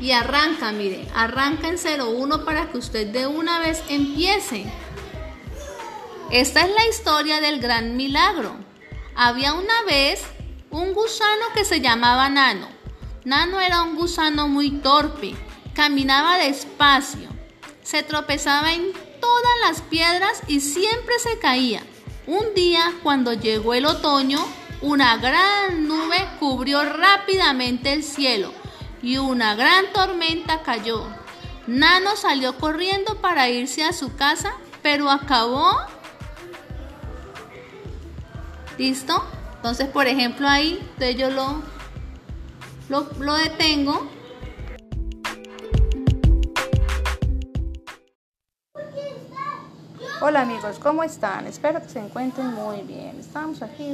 y arranca, mire, arranca en 01 para que usted de una vez empiece. Esta es la historia del gran milagro. Había una vez un gusano que se llamaba Nano. Nano era un gusano muy torpe, caminaba despacio, se tropezaba en todas las piedras y siempre se caía. Un día, cuando llegó el otoño, una gran nube cubrió rápidamente el cielo y una gran tormenta cayó. Nano salió corriendo para irse a su casa, pero acabó... ¿Listo? Entonces, por ejemplo, ahí yo lo, lo, lo detengo Hola amigos, ¿cómo están? Espero que se encuentren muy bien. Estamos aquí,